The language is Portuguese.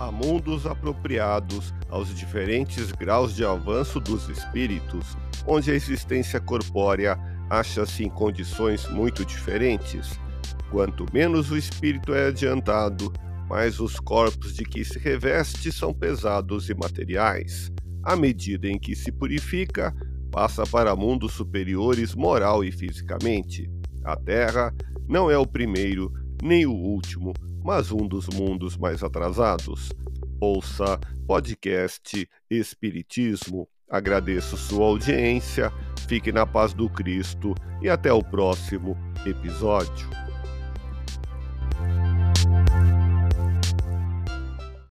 Há mundos apropriados aos diferentes graus de avanço dos espíritos, onde a existência corpórea acha-se em condições muito diferentes. Quanto menos o espírito é adiantado, mais os corpos de que se reveste são pesados e materiais. À medida em que se purifica, passa para mundos superiores moral e fisicamente. A Terra não é o primeiro nem o último, mas um dos mundos mais atrasados. Ouça podcast Espiritismo. Agradeço sua audiência, fique na paz do Cristo e até o próximo episódio.